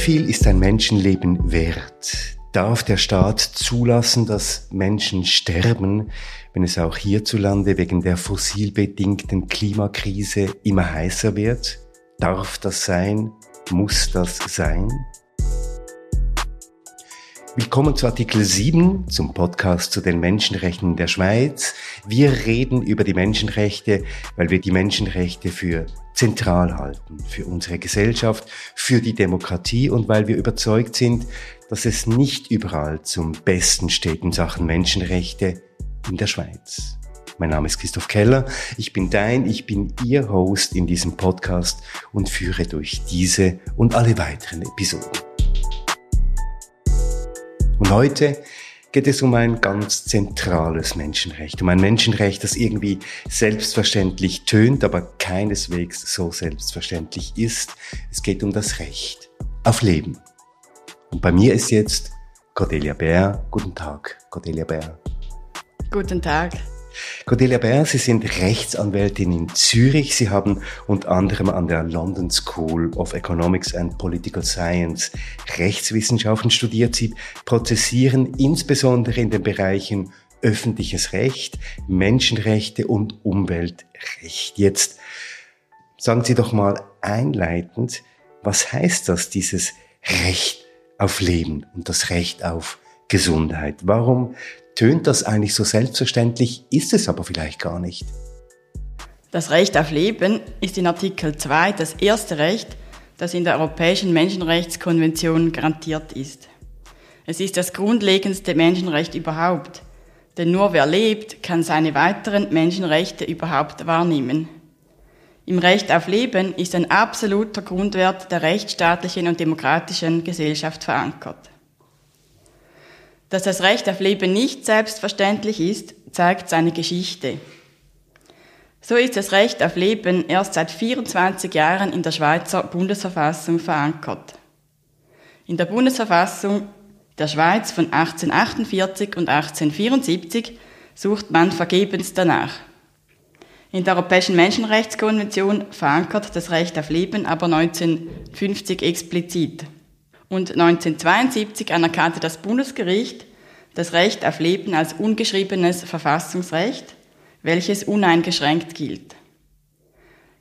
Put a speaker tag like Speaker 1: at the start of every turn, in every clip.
Speaker 1: viel ist ein Menschenleben wert? Darf der Staat zulassen, dass Menschen sterben, wenn es auch hierzulande wegen der fossilbedingten Klimakrise immer heißer wird? Darf das sein? Muss das sein? Willkommen zu Artikel 7, zum Podcast zu den Menschenrechten der Schweiz. Wir reden über die Menschenrechte, weil wir die Menschenrechte für zentral halten, für unsere Gesellschaft, für die Demokratie und weil wir überzeugt sind, dass es nicht überall zum Besten steht in Sachen Menschenrechte in der Schweiz. Mein Name ist Christoph Keller, ich bin dein, ich bin Ihr Host in diesem Podcast und führe durch diese und alle weiteren Episoden. Und heute geht es um ein ganz zentrales Menschenrecht, um ein Menschenrecht, das irgendwie selbstverständlich tönt, aber keineswegs so selbstverständlich ist. Es geht um das Recht auf Leben. Und bei mir ist jetzt Cordelia Bär. Guten Tag, Cordelia Bär.
Speaker 2: Guten Tag.
Speaker 1: Cordelia Bär, Sie sind Rechtsanwältin in Zürich. Sie haben unter anderem an der London School of Economics and Political Science Rechtswissenschaften studiert. Sie prozessieren insbesondere in den Bereichen öffentliches Recht, Menschenrechte und Umweltrecht. Jetzt sagen Sie doch mal einleitend, was heißt das, dieses Recht auf Leben und das Recht auf Gesundheit? Warum tönt das eigentlich so selbstverständlich, ist es aber vielleicht gar nicht?
Speaker 2: Das Recht auf Leben ist in Artikel 2 das erste Recht, das in der Europäischen Menschenrechtskonvention garantiert ist. Es ist das grundlegendste Menschenrecht überhaupt, denn nur wer lebt, kann seine weiteren Menschenrechte überhaupt wahrnehmen. Im Recht auf Leben ist ein absoluter Grundwert der rechtsstaatlichen und demokratischen Gesellschaft verankert. Dass das Recht auf Leben nicht selbstverständlich ist, zeigt seine Geschichte. So ist das Recht auf Leben erst seit 24 Jahren in der Schweizer Bundesverfassung verankert. In der Bundesverfassung der Schweiz von 1848 und 1874 sucht man vergebens danach. In der Europäischen Menschenrechtskonvention verankert das Recht auf Leben aber 1950 explizit. Und 1972 anerkannte das Bundesgericht das Recht auf Leben als ungeschriebenes Verfassungsrecht, welches uneingeschränkt gilt.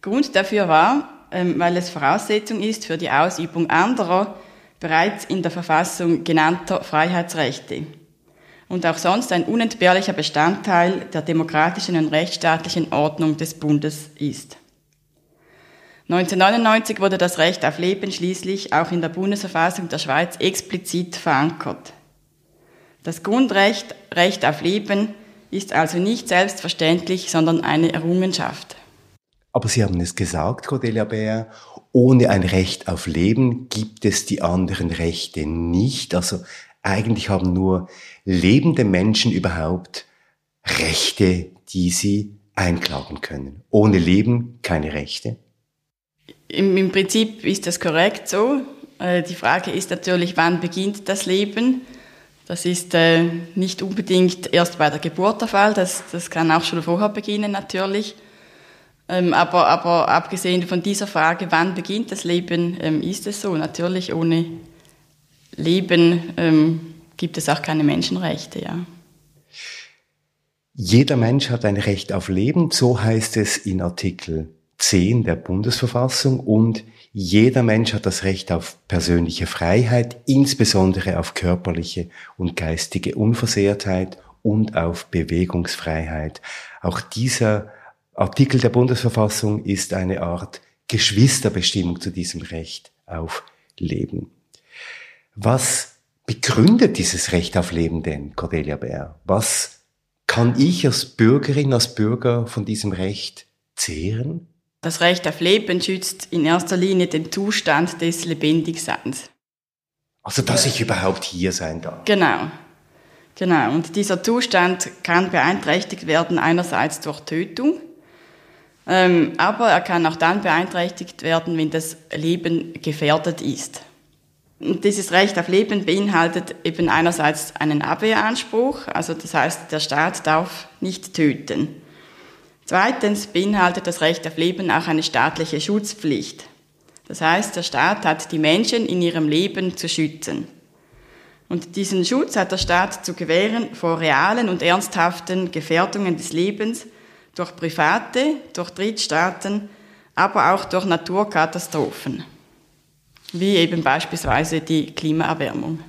Speaker 2: Grund dafür war, ähm, weil es Voraussetzung ist für die Ausübung anderer bereits in der Verfassung genannter Freiheitsrechte und auch sonst ein unentbehrlicher Bestandteil der demokratischen und rechtsstaatlichen Ordnung des Bundes ist. 1999 wurde das Recht auf Leben schließlich auch in der Bundesverfassung der Schweiz explizit verankert. Das Grundrecht, Recht auf Leben, ist also nicht selbstverständlich, sondern eine Errungenschaft.
Speaker 1: Aber Sie haben es gesagt, Cordelia Bär, ohne ein Recht auf Leben gibt es die anderen Rechte nicht. Also eigentlich haben nur lebende Menschen überhaupt Rechte, die sie einklagen können. Ohne Leben keine Rechte?
Speaker 2: Im, im Prinzip ist das korrekt so. Äh, die Frage ist natürlich, wann beginnt das Leben? Das ist äh, nicht unbedingt erst bei der Geburt der Fall, das, das kann auch schon vorher beginnen natürlich. Ähm, aber, aber abgesehen von dieser Frage, wann beginnt das Leben, ähm, ist es so. Natürlich ohne Leben ähm, gibt es auch keine Menschenrechte, ja.
Speaker 1: Jeder Mensch hat ein Recht auf Leben, so heißt es in Artikel 10 der Bundesverfassung und jeder Mensch hat das Recht auf persönliche Freiheit, insbesondere auf körperliche und geistige Unversehrtheit und auf Bewegungsfreiheit. Auch dieser Artikel der Bundesverfassung ist eine Art Geschwisterbestimmung zu diesem Recht auf Leben. Was begründet dieses Recht auf Leben denn, Cordelia Bär? Was kann ich als Bürgerin, als Bürger von diesem Recht zehren?
Speaker 2: Das Recht auf Leben schützt in erster Linie den Zustand des Lebendigseins.
Speaker 1: Also, dass ich überhaupt hier sein darf.
Speaker 2: Genau. Genau. Und dieser Zustand kann beeinträchtigt werden einerseits durch Tötung, ähm, aber er kann auch dann beeinträchtigt werden, wenn das Leben gefährdet ist. Und dieses Recht auf Leben beinhaltet eben einerseits einen Abwehranspruch, also das heißt, der Staat darf nicht töten. Zweitens beinhaltet das Recht auf Leben auch eine staatliche Schutzpflicht. Das heißt, der Staat hat die Menschen in ihrem Leben zu schützen. Und diesen Schutz hat der Staat zu gewähren vor realen und ernsthaften Gefährdungen des Lebens durch Private, durch Drittstaaten, aber auch durch Naturkatastrophen, wie eben beispielsweise die Klimaerwärmung.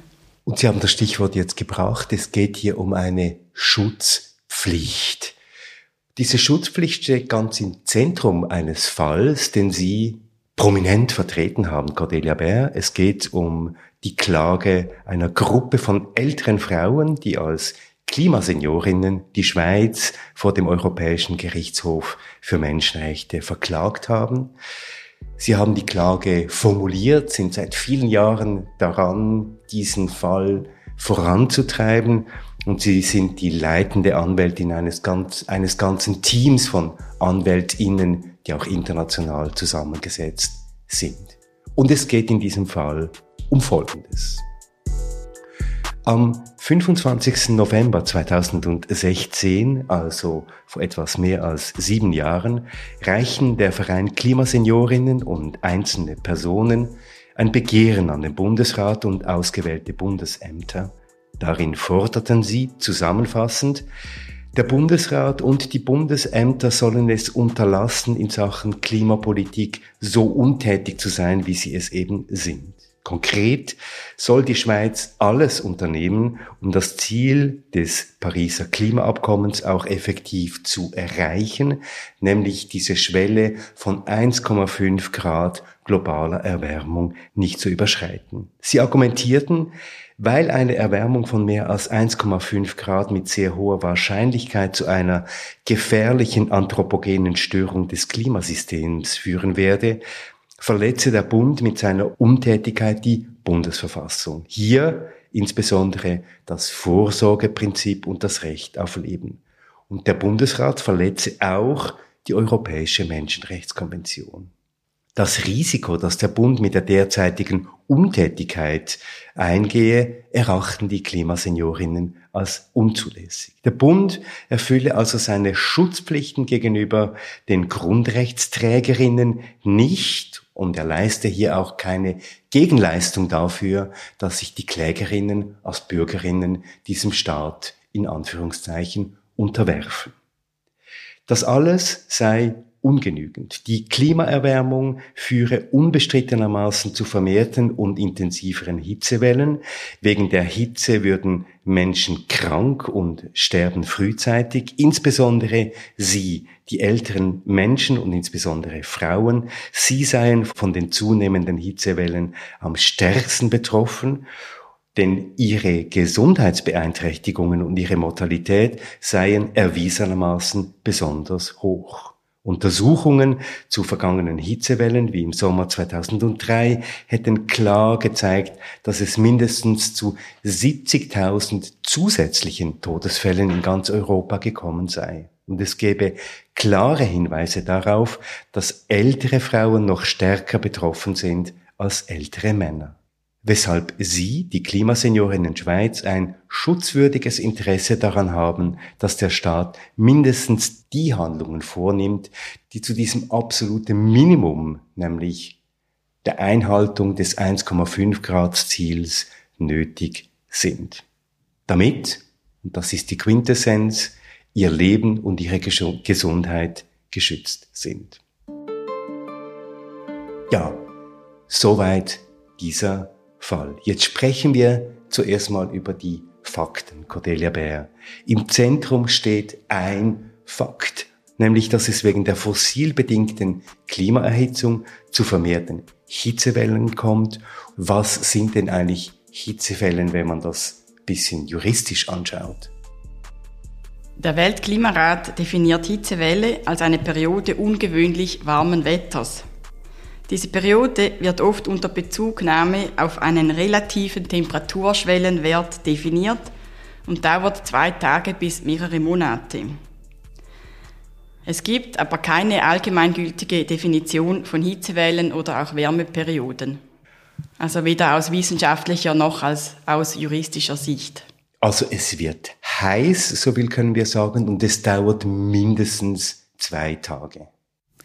Speaker 1: Und Sie haben das Stichwort jetzt gebracht, es geht hier um eine Schutzpflicht. Diese Schutzpflicht steht ganz im Zentrum eines Falls, den Sie prominent vertreten haben, Cordelia Bär. Es geht um die Klage einer Gruppe von älteren Frauen, die als Klimaseniorinnen die Schweiz vor dem Europäischen Gerichtshof für Menschenrechte verklagt haben. Sie haben die Klage formuliert, sind seit vielen Jahren daran, diesen Fall voranzutreiben und Sie sind die leitende Anwältin eines, ganz, eines ganzen Teams von Anwältinnen, die auch international zusammengesetzt sind. Und es geht in diesem Fall um Folgendes. Am 25. November 2016, also vor etwas mehr als sieben Jahren, reichen der Verein Klimaseniorinnen und einzelne Personen ein Begehren an den Bundesrat und ausgewählte Bundesämter. Darin forderten sie zusammenfassend, der Bundesrat und die Bundesämter sollen es unterlassen, in Sachen Klimapolitik so untätig zu sein, wie sie es eben sind. Konkret soll die Schweiz alles unternehmen, um das Ziel des Pariser Klimaabkommens auch effektiv zu erreichen, nämlich diese Schwelle von 1,5 Grad globaler Erwärmung nicht zu überschreiten. Sie argumentierten, weil eine Erwärmung von mehr als 1,5 Grad mit sehr hoher Wahrscheinlichkeit zu einer gefährlichen anthropogenen Störung des Klimasystems führen werde, verletze der Bund mit seiner Untätigkeit die Bundesverfassung. Hier insbesondere das Vorsorgeprinzip und das Recht auf Leben. Und der Bundesrat verletze auch die Europäische Menschenrechtskonvention. Das Risiko, das der Bund mit der derzeitigen Untätigkeit eingehe, erachten die Klimaseniorinnen als unzulässig. Der Bund erfülle also seine Schutzpflichten gegenüber den Grundrechtsträgerinnen nicht und er leiste hier auch keine Gegenleistung dafür, dass sich die Klägerinnen als Bürgerinnen diesem Staat in Anführungszeichen unterwerfen. Das alles sei ungenügend. Die Klimaerwärmung führe unbestrittenermaßen zu vermehrten und intensiveren Hitzewellen. Wegen der Hitze würden Menschen krank und sterben frühzeitig, insbesondere sie, die älteren Menschen und insbesondere Frauen. Sie seien von den zunehmenden Hitzewellen am stärksten betroffen denn ihre Gesundheitsbeeinträchtigungen und ihre Mortalität seien erwiesenermaßen besonders hoch. Untersuchungen zu vergangenen Hitzewellen wie im Sommer 2003 hätten klar gezeigt, dass es mindestens zu 70.000 zusätzlichen Todesfällen in ganz Europa gekommen sei. Und es gäbe klare Hinweise darauf, dass ältere Frauen noch stärker betroffen sind als ältere Männer weshalb Sie, die Klimaseniorinnen Schweiz, ein schutzwürdiges Interesse daran haben, dass der Staat mindestens die Handlungen vornimmt, die zu diesem absoluten Minimum, nämlich der Einhaltung des 1,5 Grad Ziels nötig sind. Damit, und das ist die Quintessenz, ihr Leben und ihre Gesundheit geschützt sind. Ja, soweit dieser Fall. Jetzt sprechen wir zuerst mal über die Fakten, Cordelia Bär. Im Zentrum steht ein Fakt, nämlich dass es wegen der fossilbedingten Klimaerhitzung zu vermehrten Hitzewellen kommt. Was sind denn eigentlich Hitzewellen, wenn man das bisschen juristisch anschaut?
Speaker 2: Der Weltklimarat definiert Hitzewelle als eine Periode ungewöhnlich warmen Wetters. Diese Periode wird oft unter Bezugnahme auf einen relativen Temperaturschwellenwert definiert und dauert zwei Tage bis mehrere Monate. Es gibt aber keine allgemeingültige Definition von Hitzewellen oder auch Wärmeperioden. Also weder aus wissenschaftlicher noch als aus juristischer Sicht.
Speaker 1: Also es wird heiß, so viel können wir sagen, und es dauert mindestens zwei Tage.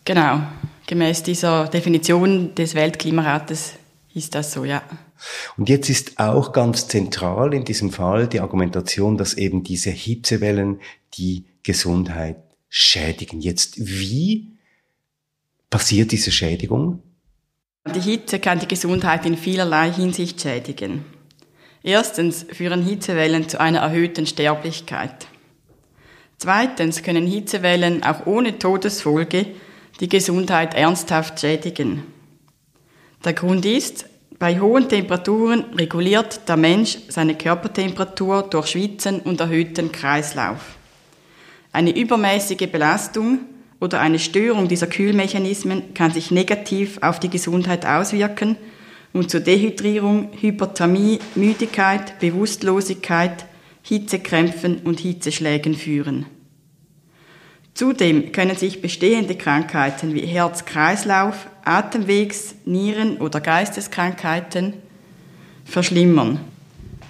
Speaker 2: Genau, gemäß dieser Definition des Weltklimarates ist das so, ja.
Speaker 1: Und jetzt ist auch ganz zentral in diesem Fall die Argumentation, dass eben diese Hitzewellen die Gesundheit schädigen. Jetzt, wie passiert diese Schädigung?
Speaker 2: Die Hitze kann die Gesundheit in vielerlei Hinsicht schädigen. Erstens führen Hitzewellen zu einer erhöhten Sterblichkeit. Zweitens können Hitzewellen auch ohne Todesfolge die Gesundheit ernsthaft schädigen. Der Grund ist, bei hohen Temperaturen reguliert der Mensch seine Körpertemperatur durch Schwitzen und erhöhten Kreislauf. Eine übermäßige Belastung oder eine Störung dieser Kühlmechanismen kann sich negativ auf die Gesundheit auswirken und zu Dehydrierung, Hyperthermie, Müdigkeit, Bewusstlosigkeit, Hitzekrämpfen und Hitzeschlägen führen. Zudem können sich bestehende Krankheiten wie Herz-Kreislauf, Atemwegs-, Nieren- oder Geisteskrankheiten verschlimmern.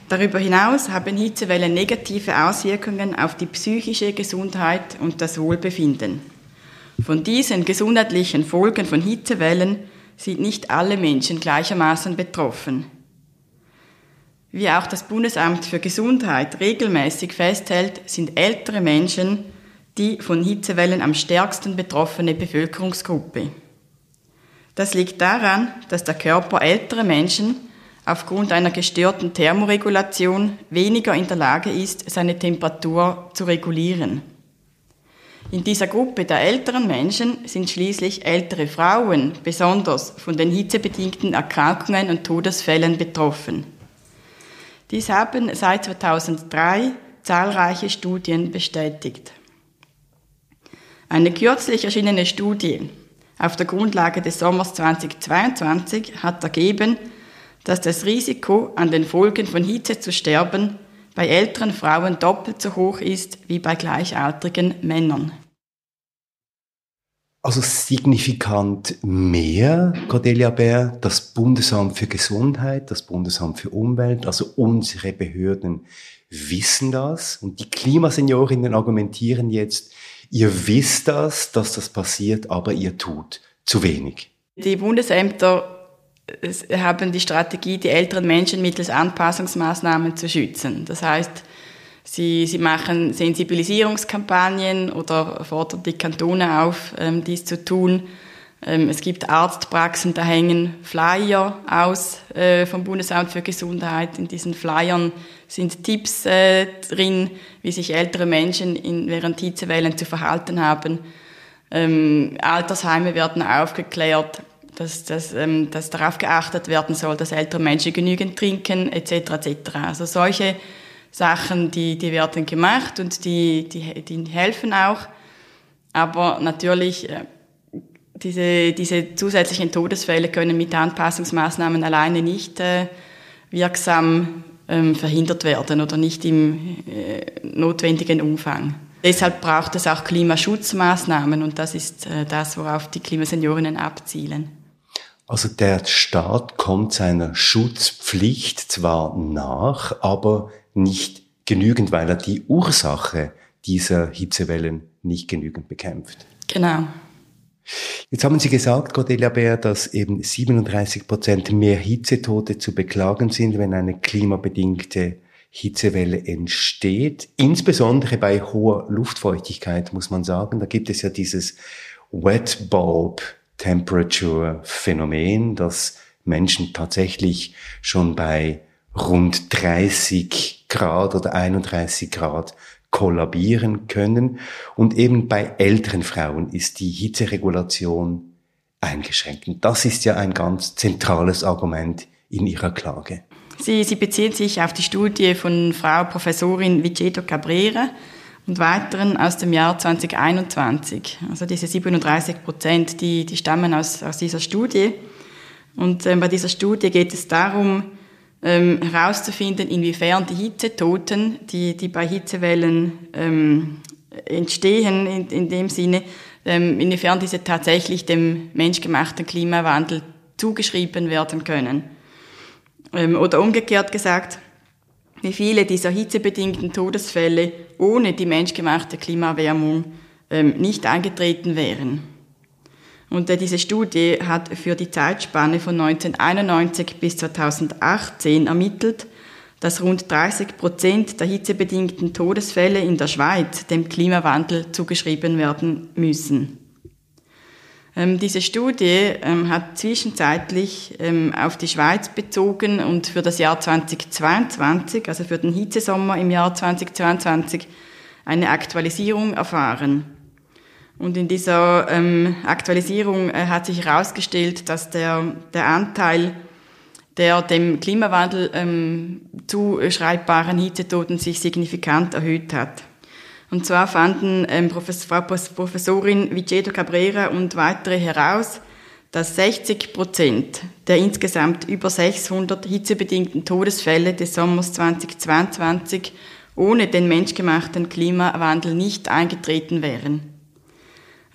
Speaker 2: Darüber hinaus haben Hitzewellen negative Auswirkungen auf die psychische Gesundheit und das Wohlbefinden. Von diesen gesundheitlichen Folgen von Hitzewellen sind nicht alle Menschen gleichermaßen betroffen. Wie auch das Bundesamt für Gesundheit regelmäßig festhält, sind ältere Menschen die von Hitzewellen am stärksten betroffene Bevölkerungsgruppe. Das liegt daran, dass der Körper älterer Menschen aufgrund einer gestörten Thermoregulation weniger in der Lage ist, seine Temperatur zu regulieren. In dieser Gruppe der älteren Menschen sind schließlich ältere Frauen besonders von den hitzebedingten Erkrankungen und Todesfällen betroffen. Dies haben seit 2003 zahlreiche Studien bestätigt. Eine kürzlich erschienene Studie auf der Grundlage des Sommers 2022 hat ergeben, dass das Risiko, an den Folgen von Hitze zu sterben, bei älteren Frauen doppelt so hoch ist wie bei gleichaltrigen Männern.
Speaker 1: Also signifikant mehr, Cordelia Bär, das Bundesamt für Gesundheit, das Bundesamt für Umwelt, also unsere Behörden wissen das und die Klimaseniorinnen argumentieren jetzt, ihr wisst das, dass das passiert, aber ihr tut zu wenig.
Speaker 2: Die Bundesämter haben die Strategie, die älteren Menschen mittels Anpassungsmaßnahmen zu schützen. Das heißt, sie, sie machen Sensibilisierungskampagnen oder fordern die Kantone auf, ähm, dies zu tun. Ähm, es gibt Arztpraxen, da hängen Flyer aus äh, vom Bundesamt für Gesundheit. In diesen Flyern sind Tipps äh, drin, wie sich ältere Menschen während Hitzewellen zu verhalten haben. Ähm, Altersheime werden aufgeklärt dass, dass, ähm, dass darauf geachtet werden soll, dass ältere Menschen genügend trinken, etc. etc. Also solche Sachen, die, die werden gemacht und die, die, die helfen auch. Aber natürlich, äh, diese, diese zusätzlichen Todesfälle können mit Anpassungsmaßnahmen alleine nicht äh, wirksam ähm, verhindert werden oder nicht im äh, notwendigen Umfang. Deshalb braucht es auch Klimaschutzmaßnahmen und das ist äh, das, worauf die Klimaseniorinnen abzielen.
Speaker 1: Also der Staat kommt seiner Schutzpflicht zwar nach, aber nicht genügend, weil er die Ursache dieser Hitzewellen nicht genügend bekämpft.
Speaker 2: Genau.
Speaker 1: Jetzt haben Sie gesagt, Cordelia Bär, dass eben 37 Prozent mehr Hitzetote zu beklagen sind, wenn eine klimabedingte Hitzewelle entsteht. Insbesondere bei hoher Luftfeuchtigkeit, muss man sagen. Da gibt es ja dieses Wet Bulb Temperature Phänomen, dass Menschen tatsächlich schon bei rund 30 Grad oder 31 Grad kollabieren können. Und eben bei älteren Frauen ist die Hitzeregulation eingeschränkt. Und das ist ja ein ganz zentrales Argument in Ihrer Klage.
Speaker 2: Sie, Sie beziehen sich auf die Studie von Frau Professorin Viceto Cabrera, und weiteren aus dem Jahr 2021. Also diese 37 Prozent, die, die stammen aus, aus dieser Studie. Und ähm, bei dieser Studie geht es darum, ähm, herauszufinden, inwiefern die Hitzetoten, die, die bei Hitzewellen ähm, entstehen, in, in dem Sinne, ähm, inwiefern diese tatsächlich dem menschgemachten Klimawandel zugeschrieben werden können. Ähm, oder umgekehrt gesagt, wie viele dieser hitzebedingten Todesfälle ohne die menschgemachte Klimaerwärmung ähm, nicht eingetreten wären. Und äh, diese Studie hat für die Zeitspanne von 1991 bis 2018 ermittelt, dass rund 30 Prozent der hitzebedingten Todesfälle in der Schweiz dem Klimawandel zugeschrieben werden müssen. Ähm, diese Studie ähm, hat zwischenzeitlich ähm, auf die Schweiz bezogen und für das Jahr 2022, also für den Hitzesommer im Jahr 2022, eine Aktualisierung erfahren. Und in dieser ähm, Aktualisierung äh, hat sich herausgestellt, dass der, der Anteil der dem Klimawandel ähm, zuschreibbaren Hitzetoten sich signifikant erhöht hat. Und zwar fanden ähm, Frau Professorin Vicedo Cabrera und weitere heraus, dass 60 Prozent der insgesamt über 600 hitzebedingten Todesfälle des Sommers 2022 ohne den menschgemachten Klimawandel nicht eingetreten wären.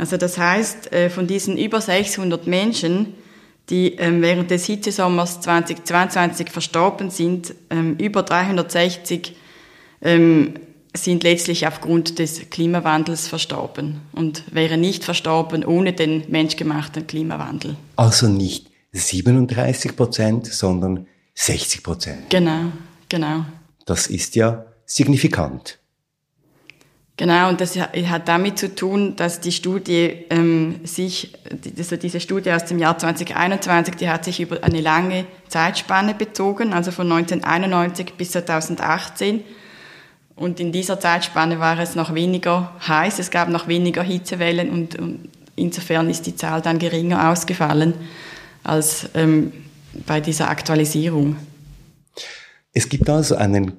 Speaker 2: Also das heißt, äh, von diesen über 600 Menschen, die ähm, während des Hitzesommers 2022 verstorben sind, ähm, über 360 sind letztlich aufgrund des Klimawandels verstorben und wären nicht verstorben ohne den menschgemachten Klimawandel.
Speaker 1: Also nicht 37 Prozent, sondern 60 Prozent.
Speaker 2: Genau, genau.
Speaker 1: Das ist ja signifikant.
Speaker 2: Genau, und das hat damit zu tun, dass die Studie ähm, sich, also diese Studie aus dem Jahr 2021, die hat sich über eine lange Zeitspanne bezogen, also von 1991 bis 2018. Und in dieser Zeitspanne war es noch weniger heiß, es gab noch weniger Hitzewellen und, und insofern ist die Zahl dann geringer ausgefallen als ähm, bei dieser Aktualisierung.
Speaker 1: Es gibt also einen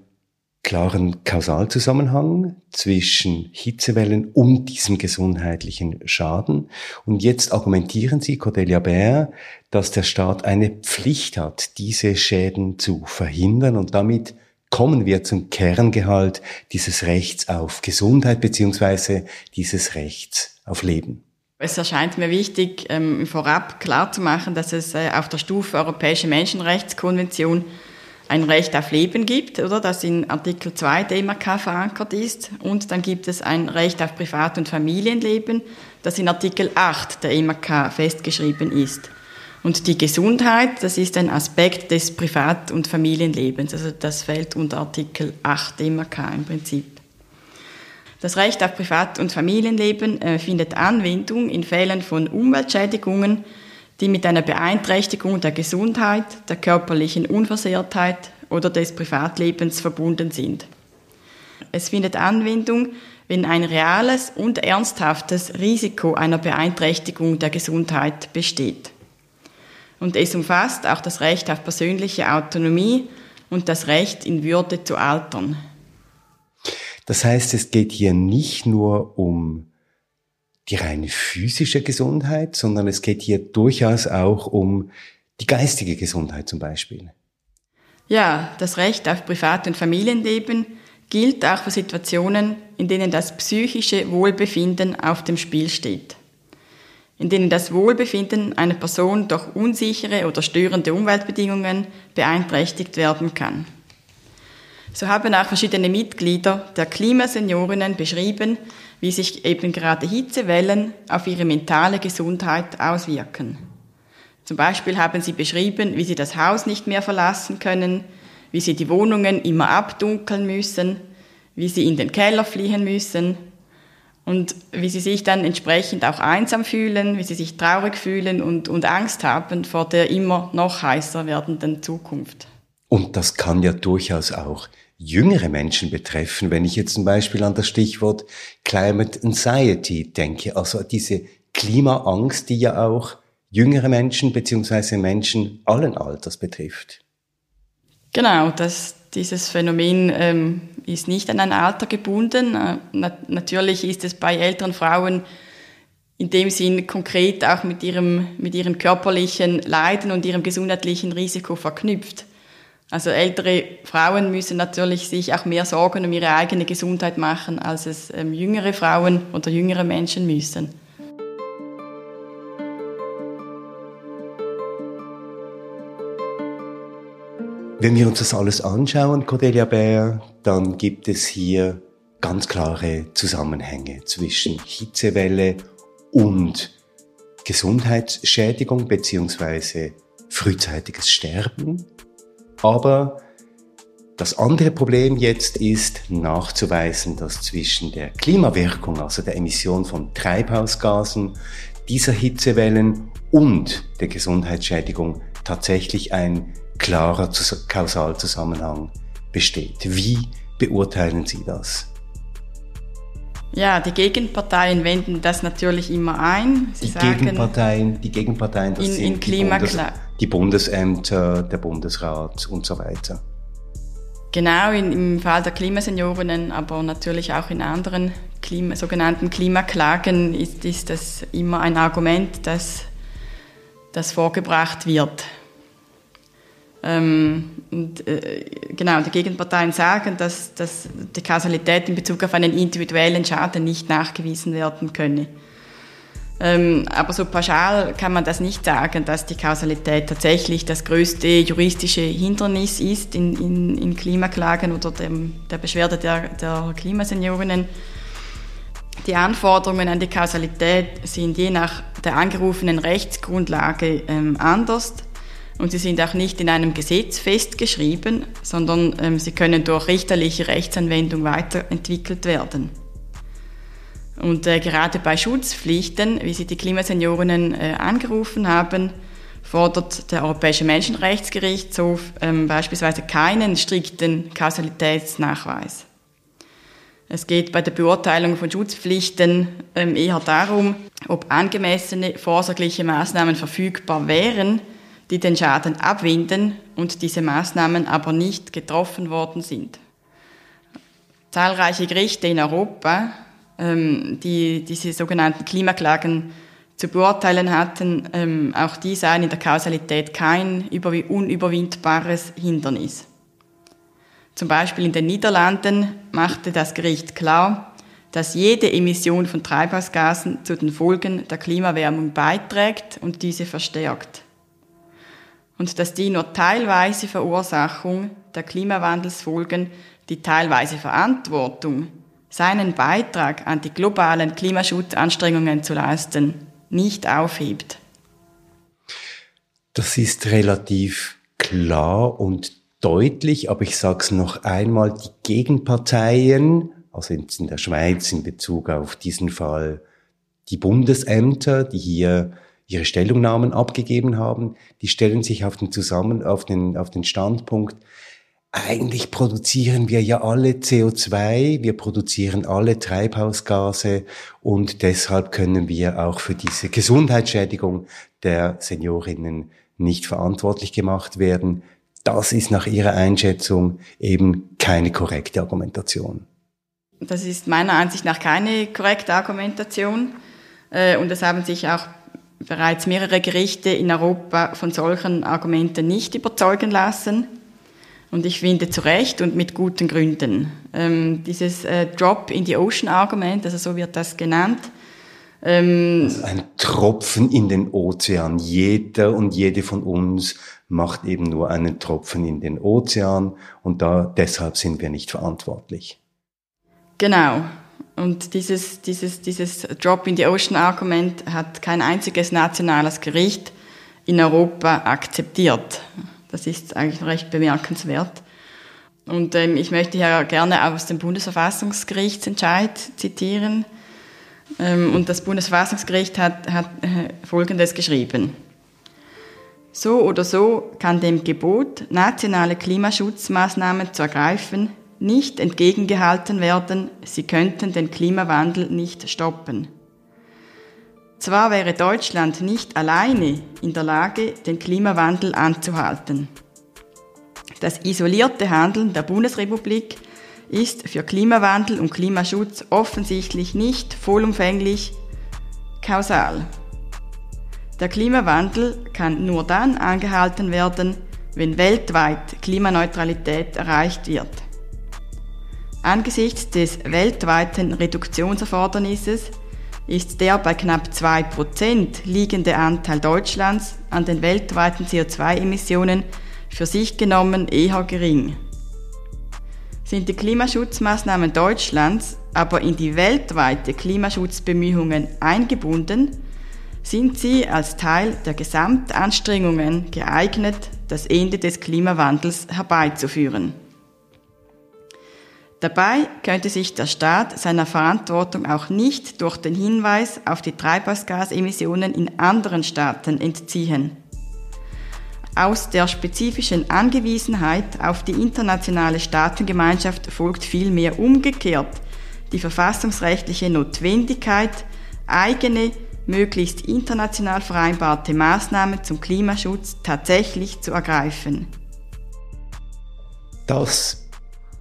Speaker 1: klaren Kausalzusammenhang zwischen Hitzewellen und diesem gesundheitlichen Schaden. Und jetzt argumentieren Sie, Cordelia Bär, dass der Staat eine Pflicht hat, diese Schäden zu verhindern und damit kommen wir zum Kerngehalt dieses Rechts auf Gesundheit beziehungsweise dieses Rechts auf Leben.
Speaker 2: Es erscheint mir wichtig, ähm, vorab klarzumachen, dass es äh, auf der Stufe Europäische Menschenrechtskonvention ein Recht auf Leben gibt, oder das in Artikel 2 der MRK verankert ist. Und dann gibt es ein Recht auf Privat- und Familienleben, das in Artikel 8 der MRK festgeschrieben ist. Und die Gesundheit, das ist ein Aspekt des Privat- und Familienlebens. Also das fällt unter Artikel 8 MRK im Prinzip. Das Recht auf Privat- und Familienleben äh, findet Anwendung in Fällen von Umweltschädigungen, die mit einer Beeinträchtigung der Gesundheit, der körperlichen Unversehrtheit oder des Privatlebens verbunden sind. Es findet Anwendung, wenn ein reales und ernsthaftes Risiko einer Beeinträchtigung der Gesundheit besteht. Und es umfasst auch das Recht auf persönliche Autonomie und das Recht in Würde zu altern.
Speaker 1: Das heißt, es geht hier nicht nur um die reine physische Gesundheit, sondern es geht hier durchaus auch um die geistige Gesundheit zum Beispiel.
Speaker 2: Ja, das Recht auf Privat- und Familienleben gilt auch für Situationen, in denen das psychische Wohlbefinden auf dem Spiel steht in denen das Wohlbefinden einer Person durch unsichere oder störende Umweltbedingungen beeinträchtigt werden kann. So haben auch verschiedene Mitglieder der Klimaseniorinnen beschrieben, wie sich eben gerade Hitzewellen auf ihre mentale Gesundheit auswirken. Zum Beispiel haben sie beschrieben, wie sie das Haus nicht mehr verlassen können, wie sie die Wohnungen immer abdunkeln müssen, wie sie in den Keller fliehen müssen, und wie sie sich dann entsprechend auch einsam fühlen, wie sie sich traurig fühlen und, und Angst haben vor der immer noch heißer werdenden Zukunft.
Speaker 1: Und das kann ja durchaus auch jüngere Menschen betreffen, wenn ich jetzt zum Beispiel an das Stichwort Climate Anxiety denke, also diese Klimaangst, die ja auch jüngere Menschen beziehungsweise Menschen allen Alters betrifft.
Speaker 2: Genau, das, dieses Phänomen ähm, ist nicht an ein Alter gebunden. Äh, na, natürlich ist es bei älteren Frauen in dem Sinn konkret auch mit ihrem, mit ihrem körperlichen Leiden und ihrem gesundheitlichen Risiko verknüpft. Also ältere Frauen müssen natürlich sich auch mehr Sorgen um ihre eigene Gesundheit machen, als es ähm, jüngere Frauen oder jüngere Menschen müssen.
Speaker 1: Wenn wir uns das alles anschauen, Cordelia Bär, dann gibt es hier ganz klare Zusammenhänge zwischen Hitzewelle und Gesundheitsschädigung beziehungsweise frühzeitiges Sterben. Aber das andere Problem jetzt ist nachzuweisen, dass zwischen der Klimawirkung, also der Emission von Treibhausgasen, dieser Hitzewellen und der Gesundheitsschädigung tatsächlich ein klarer Kausalzusammenhang besteht. Wie beurteilen Sie das?
Speaker 2: Ja, die Gegenparteien wenden das natürlich immer ein.
Speaker 1: Sie die sagen, Gegenparteien, die Gegenparteien, das in, sind in Bundes, die Bundesämter, der Bundesrat und so weiter.
Speaker 2: Genau, in, im Fall der Klimasenioren, aber natürlich auch in anderen Klima, sogenannten Klimaklagen ist, ist das immer ein Argument, das, das vorgebracht wird. Ähm, und, äh, genau, die Gegenparteien sagen, dass, dass die Kausalität in Bezug auf einen individuellen Schaden nicht nachgewiesen werden könne. Ähm, aber so pauschal kann man das nicht sagen, dass die Kausalität tatsächlich das größte juristische Hindernis ist in, in, in Klimaklagen oder dem, der Beschwerde der, der Klimaseniorinnen. Die Anforderungen an die Kausalität sind je nach der angerufenen Rechtsgrundlage ähm, anders und sie sind auch nicht in einem Gesetz festgeschrieben, sondern ähm, sie können durch richterliche Rechtsanwendung weiterentwickelt werden. Und äh, gerade bei Schutzpflichten, wie sie die Klimaseniorinnen äh, angerufen haben, fordert der Europäische Menschenrechtsgerichtshof ähm, beispielsweise keinen strikten Kausalitätsnachweis. Es geht bei der Beurteilung von Schutzpflichten ähm, eher darum, ob angemessene vorsorgliche Maßnahmen verfügbar wären, die den Schaden abwinden und diese Maßnahmen aber nicht getroffen worden sind. Zahlreiche Gerichte in Europa, ähm, die diese sogenannten Klimaklagen zu beurteilen hatten, ähm, auch die sahen in der Kausalität kein unüberwindbares Hindernis. Zum Beispiel in den Niederlanden machte das Gericht klar, dass jede Emission von Treibhausgasen zu den Folgen der Klimawärmung beiträgt und diese verstärkt und dass die nur teilweise Verursachung der Klimawandelsfolgen die teilweise Verantwortung, seinen Beitrag an die globalen Klimaschutzanstrengungen zu leisten, nicht aufhebt.
Speaker 1: Das ist relativ klar und deutlich, aber ich sage es noch einmal, die Gegenparteien, also in der Schweiz in Bezug auf diesen Fall die Bundesämter, die hier ihre Stellungnahmen abgegeben haben, die stellen sich auf den Zusammen, auf den, auf den Standpunkt, eigentlich produzieren wir ja alle CO2, wir produzieren alle Treibhausgase und deshalb können wir auch für diese Gesundheitsschädigung der Seniorinnen nicht verantwortlich gemacht werden. Das ist nach Ihrer Einschätzung eben keine korrekte Argumentation.
Speaker 2: Das ist meiner Ansicht nach keine korrekte Argumentation. Äh, und es haben sich auch bereits mehrere Gerichte in Europa von solchen Argumenten nicht überzeugen lassen. Und ich finde zu Recht und mit guten Gründen. Ähm, dieses äh, Drop in the Ocean Argument, also so wird das genannt.
Speaker 1: Ähm, also ein Tropfen in den Ozean. Jeder und jede von uns macht eben nur einen Tropfen in den Ozean und da deshalb sind wir nicht verantwortlich.
Speaker 2: Genau. Und dieses, dieses, dieses Drop in the Ocean Argument hat kein einziges nationales Gericht in Europa akzeptiert. Das ist eigentlich recht bemerkenswert. Und ähm, ich möchte hier gerne aus dem Bundesverfassungsgerichtsentscheid zitieren. Ähm, und das Bundesverfassungsgericht hat, hat äh, Folgendes geschrieben. So oder so kann dem Gebot, nationale Klimaschutzmaßnahmen zu ergreifen, nicht entgegengehalten werden, sie könnten den Klimawandel nicht stoppen. Zwar wäre Deutschland nicht alleine in der Lage, den Klimawandel anzuhalten. Das isolierte Handeln der Bundesrepublik ist für Klimawandel und Klimaschutz offensichtlich nicht vollumfänglich kausal. Der Klimawandel kann nur dann angehalten werden, wenn weltweit Klimaneutralität erreicht wird. Angesichts des weltweiten Reduktionserfordernisses ist der bei knapp 2% liegende Anteil Deutschlands an den weltweiten CO2-Emissionen für sich genommen eher gering. Sind die Klimaschutzmaßnahmen Deutschlands aber in die weltweite Klimaschutzbemühungen eingebunden, sind sie als Teil der Gesamtanstrengungen geeignet, das Ende des Klimawandels herbeizuführen. Dabei könnte sich der Staat seiner Verantwortung auch nicht durch den Hinweis auf die Treibhausgasemissionen in anderen Staaten entziehen. Aus der spezifischen Angewiesenheit auf die internationale Staatengemeinschaft folgt vielmehr umgekehrt die verfassungsrechtliche Notwendigkeit, eigene, möglichst international vereinbarte Maßnahmen zum Klimaschutz tatsächlich zu ergreifen.
Speaker 1: Das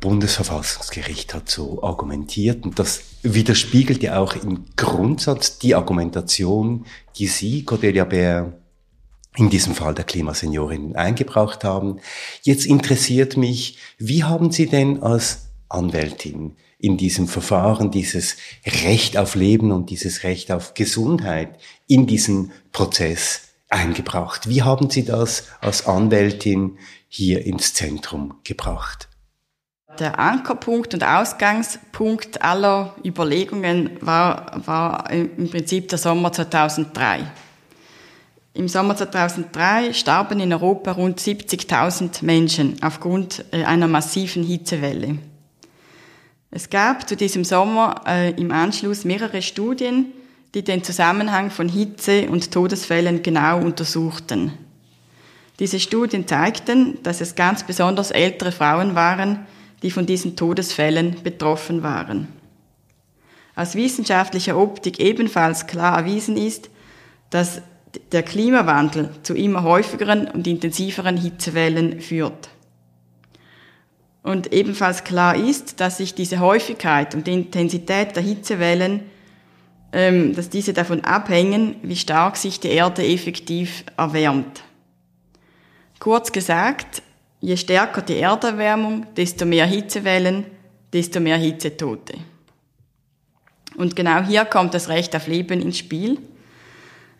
Speaker 1: Bundesverfassungsgericht hat so argumentiert und das widerspiegelt ja auch im Grundsatz die Argumentation, die Sie, Cordelia Bär, in diesem Fall der Klimaseniorin eingebracht haben. Jetzt interessiert mich, wie haben Sie denn als Anwältin in diesem Verfahren dieses Recht auf Leben und dieses Recht auf Gesundheit in diesen Prozess eingebracht? Wie haben Sie das als Anwältin hier ins Zentrum gebracht?
Speaker 2: Der Ankerpunkt und Ausgangspunkt aller Überlegungen war, war im Prinzip der Sommer 2003. Im Sommer 2003 starben in Europa rund 70.000 Menschen aufgrund äh, einer massiven Hitzewelle. Es gab zu diesem Sommer äh, im Anschluss mehrere Studien, die den Zusammenhang von Hitze und Todesfällen genau untersuchten. Diese Studien zeigten, dass es ganz besonders ältere Frauen waren, die von diesen Todesfällen betroffen waren. Aus wissenschaftlicher Optik ebenfalls klar erwiesen ist, dass der Klimawandel zu immer häufigeren und intensiveren Hitzewellen führt. Und ebenfalls klar ist, dass sich diese Häufigkeit und die Intensität der Hitzewellen, ähm, dass diese davon abhängen, wie stark sich die Erde effektiv erwärmt. Kurz gesagt, je stärker die Erderwärmung, desto mehr Hitzewellen, desto mehr Hitzetote. Und genau hier kommt das Recht auf Leben ins Spiel.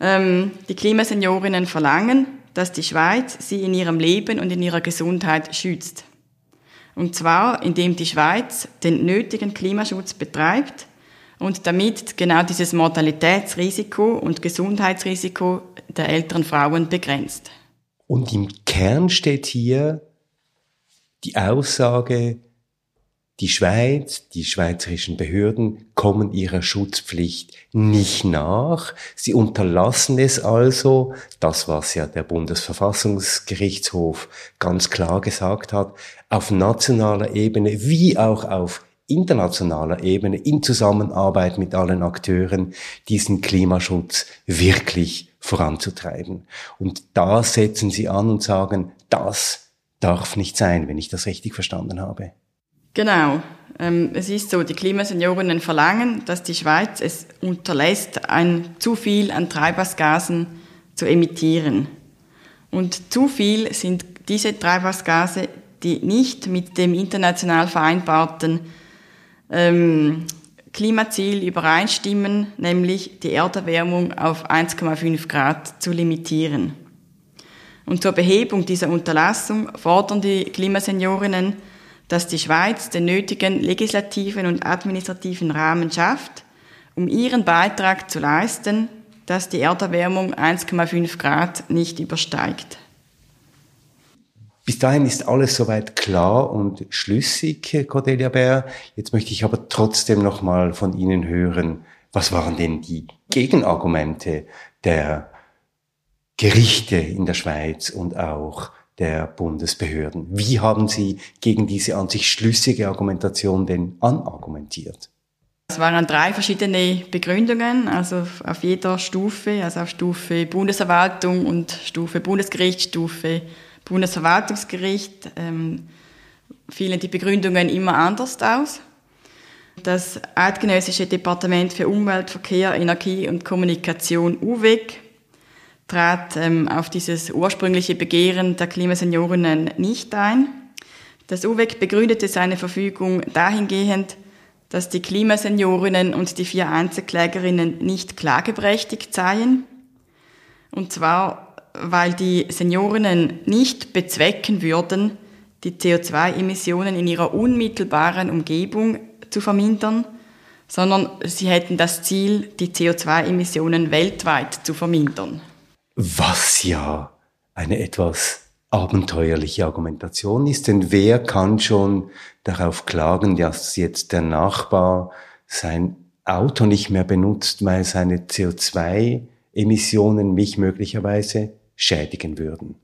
Speaker 2: Ähm, die Klimaseniorinnen verlangen, dass die Schweiz sie in ihrem Leben und in ihrer Gesundheit schützt. Und zwar, indem die Schweiz den nötigen Klimaschutz betreibt und damit genau dieses Mortalitätsrisiko und Gesundheitsrisiko der älteren Frauen begrenzt.
Speaker 1: Und im Kern steht hier die Aussage, die Schweiz, die schweizerischen Behörden kommen ihrer Schutzpflicht nicht nach. Sie unterlassen es also, das was ja der Bundesverfassungsgerichtshof ganz klar gesagt hat, auf nationaler Ebene wie auch auf internationaler Ebene in Zusammenarbeit mit allen Akteuren diesen Klimaschutz wirklich voranzutreiben. Und da setzen sie an und sagen, das darf nicht sein, wenn ich das richtig verstanden habe.
Speaker 2: Genau. Ähm, es ist so, die Klimaseniorinnen verlangen, dass die Schweiz es unterlässt, ein zu viel an Treibhausgasen zu emittieren. Und zu viel sind diese Treibhausgase, die nicht mit dem international vereinbarten ähm, Klimaziel übereinstimmen, nämlich die Erderwärmung auf 1,5 Grad zu limitieren. Und zur Behebung dieser Unterlassung fordern die Klimaseniorinnen dass die Schweiz den nötigen legislativen und administrativen Rahmen schafft, um ihren Beitrag zu leisten, dass die Erderwärmung 1,5 Grad nicht übersteigt.
Speaker 1: Bis dahin ist alles soweit klar und schlüssig, Cordelia Bär. Jetzt möchte ich aber trotzdem noch mal von Ihnen hören, was waren denn die Gegenargumente der Gerichte in der Schweiz und auch der Bundesbehörden. Wie haben Sie gegen diese an sich schlüssige Argumentation denn anargumentiert?
Speaker 2: Es waren drei verschiedene Begründungen, also auf jeder Stufe, also auf Stufe Bundesverwaltung und Stufe Bundesgericht, Stufe Bundesverwaltungsgericht, ähm, fielen die Begründungen immer anders aus. Das Eidgenössische Departement für Umwelt, Verkehr, Energie und Kommunikation UWEG trat ähm, auf dieses ursprüngliche Begehren der Klimaseniorinnen nicht ein. Das UWEG begründete seine Verfügung dahingehend, dass die Klimaseniorinnen und die vier Einzelklägerinnen nicht klageberechtigt seien. Und zwar, weil die Seniorinnen nicht bezwecken würden, die CO2-Emissionen in ihrer unmittelbaren Umgebung zu vermindern, sondern sie hätten das Ziel, die CO2-Emissionen weltweit zu vermindern.
Speaker 1: Was ja eine etwas abenteuerliche Argumentation ist, denn wer kann schon darauf klagen, dass jetzt der Nachbar sein Auto nicht mehr benutzt, weil seine CO2-Emissionen mich möglicherweise schädigen würden?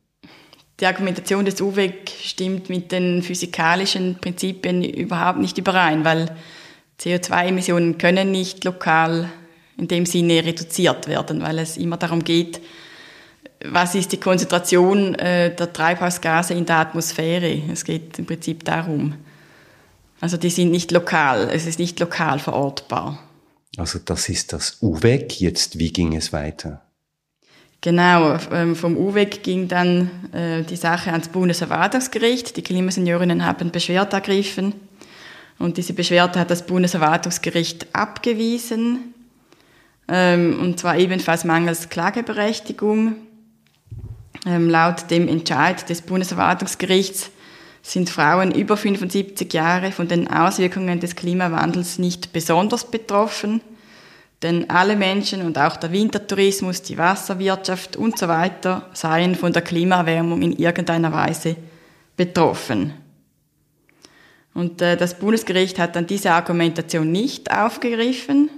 Speaker 2: Die Argumentation des UWEG stimmt mit den physikalischen Prinzipien überhaupt nicht überein, weil CO2-Emissionen können nicht lokal in dem Sinne reduziert werden, weil es immer darum geht, was ist die Konzentration äh, der Treibhausgase in der Atmosphäre. Es geht im Prinzip darum. Also die sind nicht lokal, es ist nicht lokal verortbar.
Speaker 1: Also das ist das UWEG. Jetzt, wie ging es weiter?
Speaker 2: Genau, ähm, vom UWEG ging dann äh, die Sache ans Bundesverwaltungsgericht. Die Klimaseniorinnen haben Beschwerde ergriffen und diese Beschwerde hat das Bundesverwaltungsgericht abgewiesen. Ähm, und zwar ebenfalls mangels Klageberechtigung. Ähm, laut dem Entscheid des Bundesverwaltungsgerichts sind Frauen über 75 Jahre von den Auswirkungen des Klimawandels nicht besonders betroffen, denn alle Menschen und auch der Wintertourismus, die Wasserwirtschaft und so weiter seien von der Klimaerwärmung in irgendeiner Weise betroffen. Und äh, das Bundesgericht hat dann diese Argumentation nicht aufgegriffen.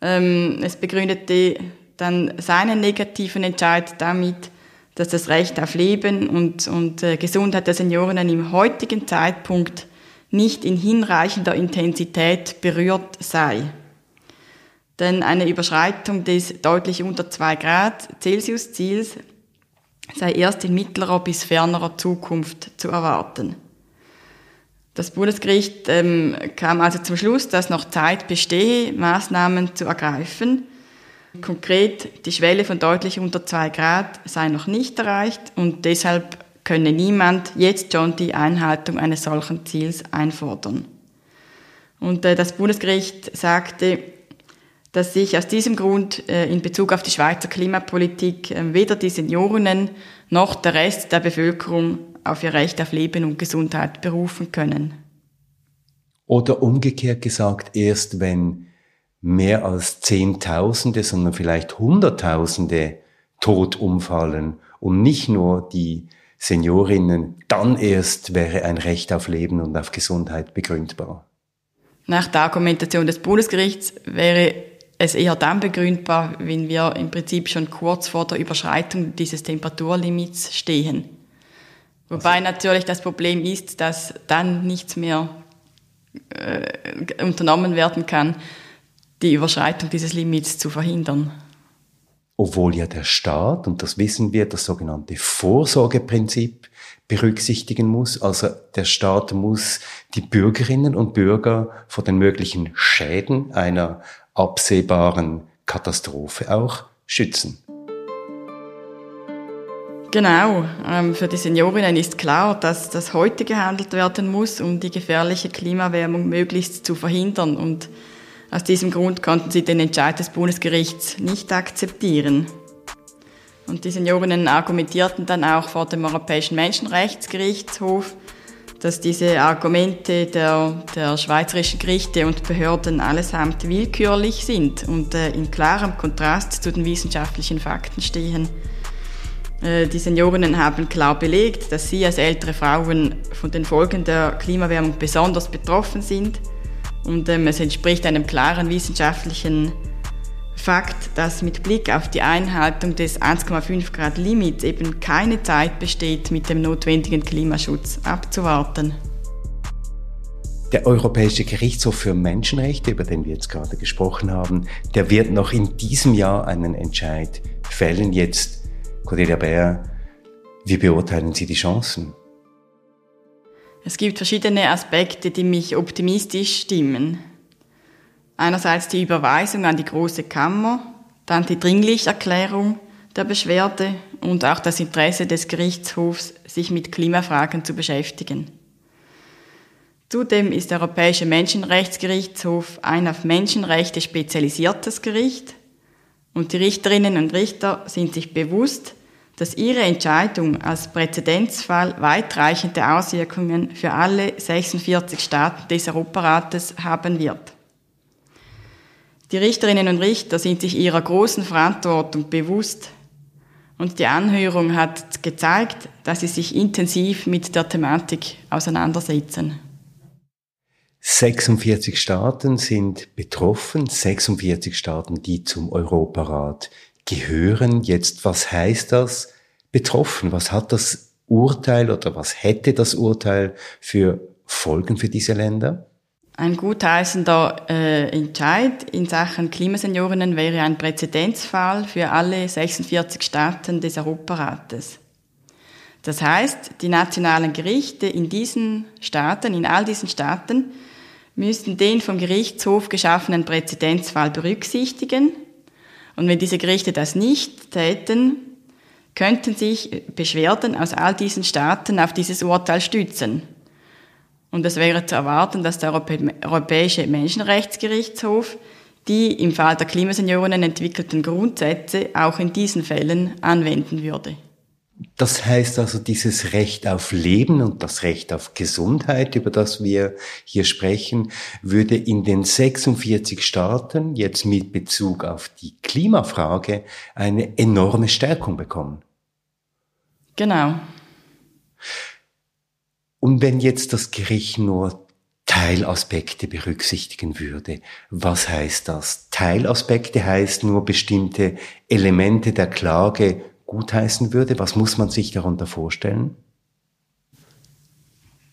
Speaker 2: Ähm, es begründete dann seinen negativen Entscheid damit, dass das Recht auf Leben und, und äh, Gesundheit der Senioren im heutigen Zeitpunkt nicht in hinreichender Intensität berührt sei. Denn eine Überschreitung des deutlich unter zwei Grad Celsius Ziels sei erst in mittlerer bis fernerer Zukunft zu erwarten. Das Bundesgericht ähm, kam also zum Schluss, dass noch Zeit bestehe, Maßnahmen zu ergreifen. Konkret, die Schwelle von deutlich unter zwei Grad sei noch nicht erreicht und deshalb könne niemand jetzt schon die Einhaltung eines solchen Ziels einfordern. Und äh, das Bundesgericht sagte, dass sich aus diesem Grund äh, in Bezug auf die Schweizer Klimapolitik äh, weder die Seniorinnen noch der Rest der Bevölkerung auf ihr Recht auf Leben und Gesundheit berufen können.
Speaker 1: Oder umgekehrt gesagt, erst wenn mehr als Zehntausende, sondern vielleicht Hunderttausende tot umfallen und nicht nur die Seniorinnen, dann erst wäre ein Recht auf Leben und auf Gesundheit begründbar.
Speaker 2: Nach der Argumentation des Bundesgerichts wäre es eher dann begründbar, wenn wir im Prinzip schon kurz vor der Überschreitung dieses Temperaturlimits stehen. Wobei natürlich das Problem ist, dass dann nichts mehr äh, unternommen werden kann, die Überschreitung dieses Limits zu verhindern.
Speaker 1: Obwohl ja der Staat, und das wissen wir, das sogenannte Vorsorgeprinzip berücksichtigen muss. Also der Staat muss die Bürgerinnen und Bürger vor den möglichen Schäden einer absehbaren Katastrophe auch schützen.
Speaker 2: Genau, ähm, für die Seniorinnen ist klar, dass das heute gehandelt werden muss, um die gefährliche Klimaerwärmung möglichst zu verhindern. Und aus diesem Grund konnten sie den Entscheid des Bundesgerichts nicht akzeptieren. Und die Seniorinnen argumentierten dann auch vor dem Europäischen Menschenrechtsgerichtshof, dass diese Argumente der, der schweizerischen Gerichte und Behörden allesamt willkürlich sind und äh, in klarem Kontrast zu den wissenschaftlichen Fakten stehen. Äh, die Seniorinnen haben klar belegt, dass sie als ältere Frauen von den Folgen der Klimawärmung besonders betroffen sind. Und ähm, es entspricht einem klaren wissenschaftlichen Fakt, dass mit Blick auf die Einhaltung des 1,5 Grad Limits eben keine Zeit besteht, mit dem notwendigen Klimaschutz abzuwarten.
Speaker 1: Der Europäische Gerichtshof für Menschenrechte, über den wir jetzt gerade gesprochen haben, der wird noch in diesem Jahr einen Entscheid fällen. Jetzt Cordelia Bär, wie beurteilen Sie die Chancen?
Speaker 2: Es gibt verschiedene Aspekte, die mich optimistisch stimmen. Einerseits die Überweisung an die Große Kammer, dann die Dringlichkeitserklärung der Beschwerde und auch das Interesse des Gerichtshofs, sich mit Klimafragen zu beschäftigen. Zudem ist der Europäische Menschenrechtsgerichtshof ein auf Menschenrechte spezialisiertes Gericht und die Richterinnen und Richter sind sich bewusst, dass ihre Entscheidung als Präzedenzfall weitreichende Auswirkungen für alle 46 Staaten des Europarates haben wird. Die Richterinnen und Richter sind sich ihrer großen Verantwortung bewusst und die Anhörung hat gezeigt, dass sie sich intensiv mit der Thematik auseinandersetzen.
Speaker 1: 46 Staaten sind betroffen, 46 Staaten, die zum Europarat gehören. Jetzt, was heißt das betroffen? Was hat das Urteil oder was hätte das Urteil für Folgen für diese Länder?
Speaker 2: Ein gutheißender äh, Entscheid in Sachen Klimaseniorinnen wäre ein Präzedenzfall für alle 46 Staaten des Europarates. Das heißt, die nationalen Gerichte in diesen Staaten, in all diesen Staaten, müssten den vom Gerichtshof geschaffenen Präzedenzfall berücksichtigen. Und wenn diese Gerichte das nicht täten, könnten sich Beschwerden aus all diesen Staaten auf dieses Urteil stützen. Und es wäre zu erwarten, dass der Europäische Menschenrechtsgerichtshof die im Fall der Klimasenioren entwickelten Grundsätze auch in diesen Fällen anwenden würde.
Speaker 1: Das heißt also, dieses Recht auf Leben und das Recht auf Gesundheit, über das wir hier sprechen, würde in den 46 Staaten jetzt mit Bezug auf die Klimafrage eine enorme Stärkung bekommen.
Speaker 2: Genau.
Speaker 1: Und wenn jetzt das Gericht nur Teilaspekte berücksichtigen würde, was heißt das? Teilaspekte heißt nur bestimmte Elemente der Klage gutheißen würde. Was muss man sich darunter vorstellen?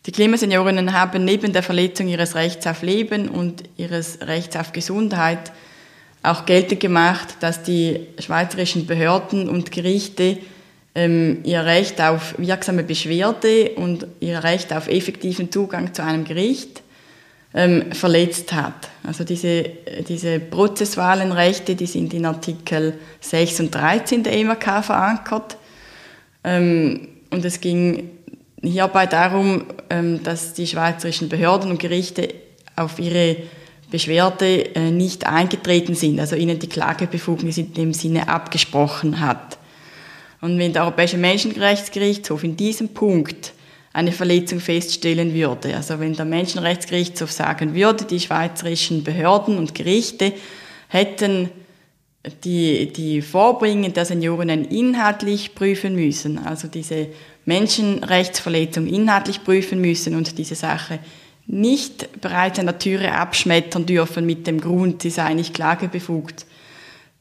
Speaker 2: Die Klimaseniorinnen haben neben der Verletzung ihres Rechts auf Leben und ihres Rechts auf Gesundheit auch geltend gemacht, dass die schweizerischen Behörden und Gerichte ähm, ihr Recht auf wirksame Beschwerde und ihr Recht auf effektiven Zugang zu einem Gericht ähm, verletzt hat. Also diese, diese prozessualen Rechte, die sind in Artikel 6 und 13 der EMRK verankert. Ähm, und es ging hierbei darum, ähm, dass die schweizerischen Behörden und Gerichte auf ihre Beschwerde äh, nicht eingetreten sind, also ihnen die Klagebefugnis in dem Sinne abgesprochen hat. Und wenn der Europäische Menschenrechtsgerichtshof in diesem Punkt eine Verletzung feststellen würde, also wenn der Menschenrechtsgerichtshof sagen würde, die schweizerischen Behörden und Gerichte hätten die, die Vorbringen der Seniorinnen inhaltlich prüfen müssen, also diese Menschenrechtsverletzung inhaltlich prüfen müssen und diese Sache nicht bereits an der Türe abschmettern dürfen mit dem Grund, sie sei nicht klagebefugt,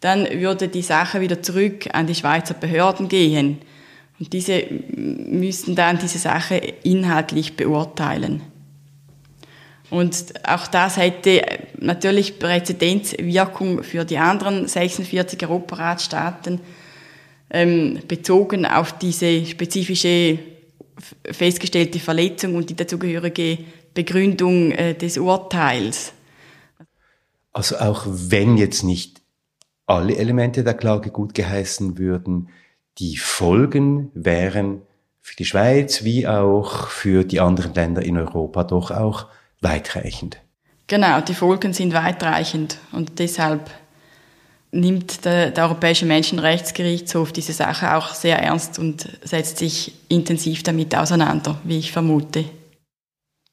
Speaker 2: dann würde die Sache wieder zurück an die Schweizer Behörden gehen. Und diese müssten dann diese Sache inhaltlich beurteilen. Und auch das hätte natürlich Präzedenzwirkung für die anderen 46 Europaratsstaaten ähm, bezogen auf diese spezifische festgestellte Verletzung und die dazugehörige Begründung äh, des Urteils.
Speaker 1: Also auch wenn jetzt nicht alle Elemente der Klage gut geheißen würden. Die Folgen wären für die Schweiz wie auch für die anderen Länder in Europa doch auch weitreichend.
Speaker 2: Genau, die Folgen sind weitreichend und deshalb nimmt der, der Europäische Menschenrechtsgerichtshof diese Sache auch sehr ernst und setzt sich intensiv damit auseinander, wie ich vermute.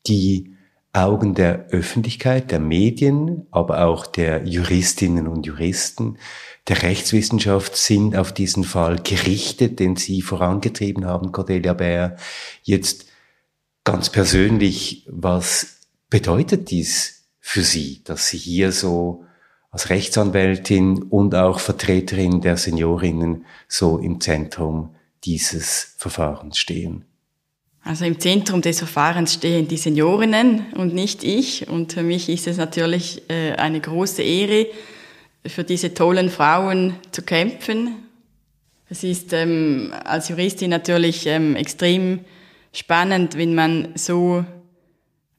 Speaker 1: Die Augen der Öffentlichkeit, der Medien, aber auch der Juristinnen und Juristen, der Rechtswissenschaft sind auf diesen Fall gerichtet, den Sie vorangetrieben haben, Cordelia Bär. Jetzt ganz persönlich, was bedeutet dies für Sie, dass Sie hier so als Rechtsanwältin und auch Vertreterin der Seniorinnen so im Zentrum dieses Verfahrens stehen?
Speaker 2: Also im Zentrum des Verfahrens stehen die Seniorinnen und nicht ich. Und für mich ist es natürlich äh, eine große Ehre, für diese tollen Frauen zu kämpfen. Es ist ähm, als Juristin natürlich ähm, extrem spannend, wenn man so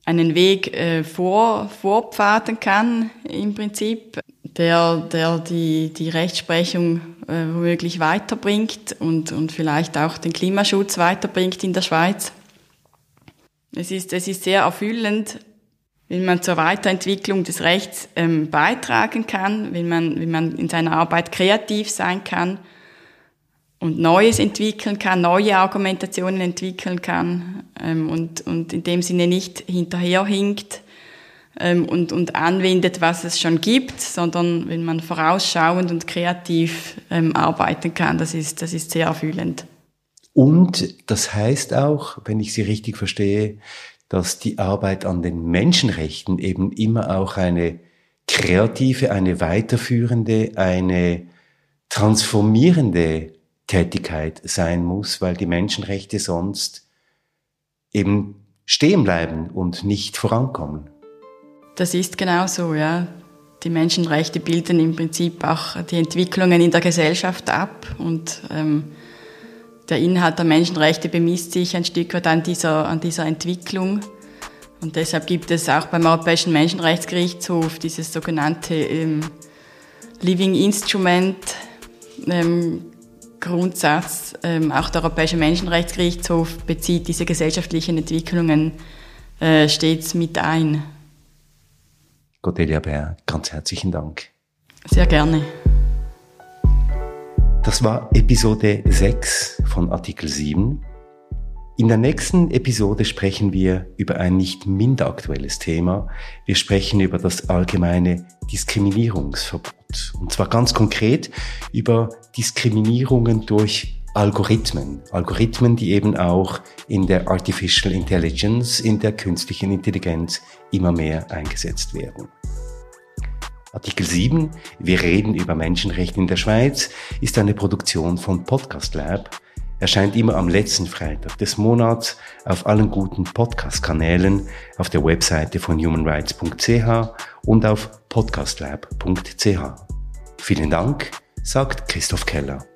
Speaker 2: einen Weg äh, vor, vorpfaden kann, im Prinzip, der, der die, die Rechtsprechung äh, womöglich weiterbringt und, und vielleicht auch den Klimaschutz weiterbringt in der Schweiz. Es ist, es ist sehr erfüllend, wenn man zur Weiterentwicklung des Rechts ähm, beitragen kann, wenn man, wenn man in seiner Arbeit kreativ sein kann und Neues entwickeln kann, neue Argumentationen entwickeln kann ähm, und, und in dem Sinne nicht hinterherhinkt. ähm, und, und anwendet, was es schon gibt, sondern wenn man vorausschauend und kreativ ähm, arbeiten kann, das ist, das ist sehr erfüllend.
Speaker 1: Und das heißt auch, wenn ich Sie richtig verstehe, dass die Arbeit an den Menschenrechten eben immer auch eine kreative, eine weiterführende, eine transformierende Tätigkeit sein muss, weil die Menschenrechte sonst eben stehen bleiben und nicht vorankommen.
Speaker 2: Das ist genau so, ja. Die Menschenrechte bilden im Prinzip auch die Entwicklungen in der Gesellschaft ab und ähm, der Inhalt der Menschenrechte bemisst sich ein Stück weit an dieser, an dieser Entwicklung. Und deshalb gibt es auch beim Europäischen Menschenrechtsgerichtshof dieses sogenannte ähm, Living Instrument ähm, Grundsatz. Ähm, auch der Europäische Menschenrechtsgerichtshof bezieht diese gesellschaftlichen Entwicklungen äh, stets mit ein.
Speaker 1: Cordelia Bär, ganz herzlichen Dank.
Speaker 2: Sehr gerne.
Speaker 1: Das war Episode 6 von Artikel 7. In der nächsten Episode sprechen wir über ein nicht minder aktuelles Thema. Wir sprechen über das allgemeine Diskriminierungsverbot. Und zwar ganz konkret über Diskriminierungen durch Algorithmen. Algorithmen, die eben auch in der Artificial Intelligence, in der künstlichen Intelligenz immer mehr eingesetzt werden. Artikel 7, wir reden über Menschenrechte in der Schweiz, ist eine Produktion von Podcast Lab, erscheint immer am letzten Freitag des Monats auf allen guten Podcast-Kanälen, auf der Webseite von humanrights.ch und auf podcastlab.ch. Vielen Dank, sagt Christoph Keller.